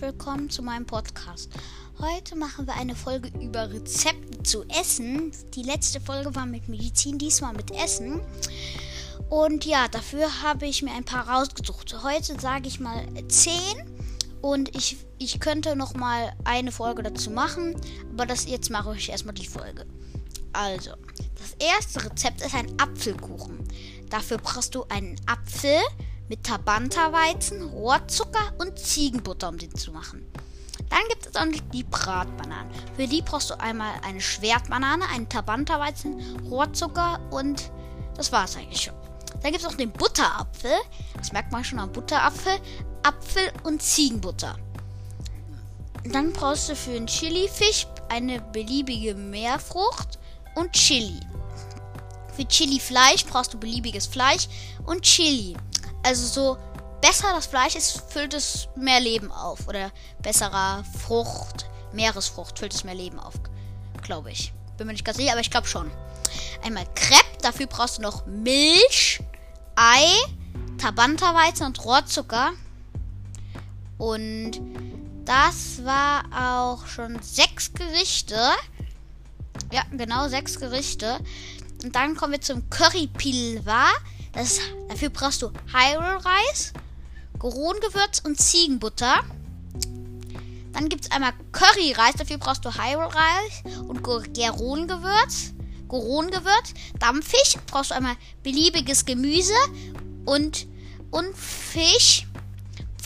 willkommen zu meinem Podcast. Heute machen wir eine Folge über Rezepte zu Essen. Die letzte Folge war mit Medizin, diesmal mit Essen. Und ja, dafür habe ich mir ein paar rausgesucht. Heute sage ich mal 10 und ich, ich könnte noch mal eine Folge dazu machen, aber das jetzt mache ich erstmal die Folge. Also, das erste Rezept ist ein Apfelkuchen. Dafür brauchst du einen Apfel, mit Tabanta-Weizen, Rohrzucker und Ziegenbutter, um den zu machen. Dann gibt es auch noch die Bratbananen. Für die brauchst du einmal eine Schwertbanane, einen Tabanta-Weizen, Rohrzucker und das war es eigentlich schon. Dann gibt es noch den Butterapfel. Das merkt man schon am Butterapfel. Apfel und Ziegenbutter. Dann brauchst du für den Chili-Fisch eine beliebige Meerfrucht und Chili. Für Chili-Fleisch brauchst du beliebiges Fleisch und Chili also so besser das Fleisch ist, füllt es mehr Leben auf. Oder besserer Frucht, Meeresfrucht füllt es mehr Leben auf. Glaube ich. Bin mir nicht ganz sicher, aber ich glaube schon. Einmal Crepe, dafür brauchst du noch Milch, Ei, Tabantaweizen und Rohrzucker. Und das war auch schon sechs Gerichte. Ja, genau, sechs Gerichte. Und dann kommen wir zum Curry Pilwa. Das, dafür brauchst du Hyrule-Reis, Gorongewürz und Ziegenbutter. Dann gibt es einmal Curry-Reis, dafür brauchst du Hyrule-Reis und Gerongewürz. Gorongewürz. Dampffisch brauchst du einmal beliebiges Gemüse und, und Fisch.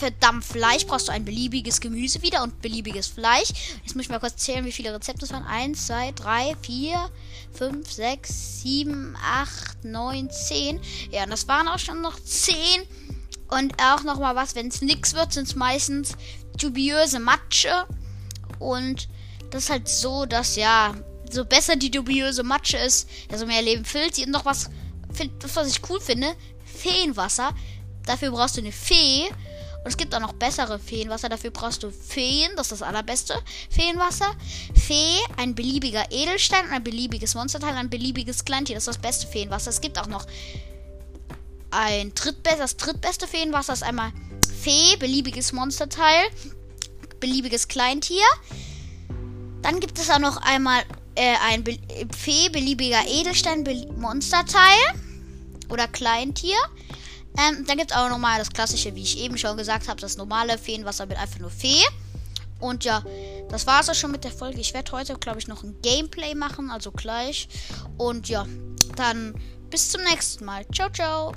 Für Dampffleisch brauchst du ein beliebiges Gemüse wieder und beliebiges Fleisch. Jetzt muss ich mal kurz zählen, wie viele Rezepte es waren. 1, 2, 3, 4, 5, 6, 7, 8, 9, 10. Ja, und das waren auch schon noch 10. Und auch nochmal was, wenn es nichts wird, sind es meistens dubiöse Matsche. Und das ist halt so, dass ja, so besser die dubiöse Matsche ist, desto mehr Leben füllt sie. Und noch was, was ich cool finde, Feenwasser. Dafür brauchst du eine Fee. Und es gibt auch noch bessere Feenwasser. Dafür brauchst du Feen. Das ist das allerbeste Feenwasser. Fee, ein beliebiger Edelstein und ein beliebiges Monsterteil, ein beliebiges Kleintier. Das ist das beste Feenwasser. Es gibt auch noch ein drittbest, das drittbeste Feenwasser ist einmal Fee, beliebiges Monsterteil, beliebiges Kleintier. Dann gibt es auch noch einmal äh, ein Be Fee, beliebiger Edelstein, Be Monsterteil oder Kleintier. Ähm, dann gibt es auch nochmal das klassische, wie ich eben schon gesagt habe, das normale Feenwasser mit einfach nur Fee. Und ja, das war es auch schon mit der Folge. Ich werde heute, glaube ich, noch ein Gameplay machen, also gleich. Und ja, dann bis zum nächsten Mal. Ciao, ciao.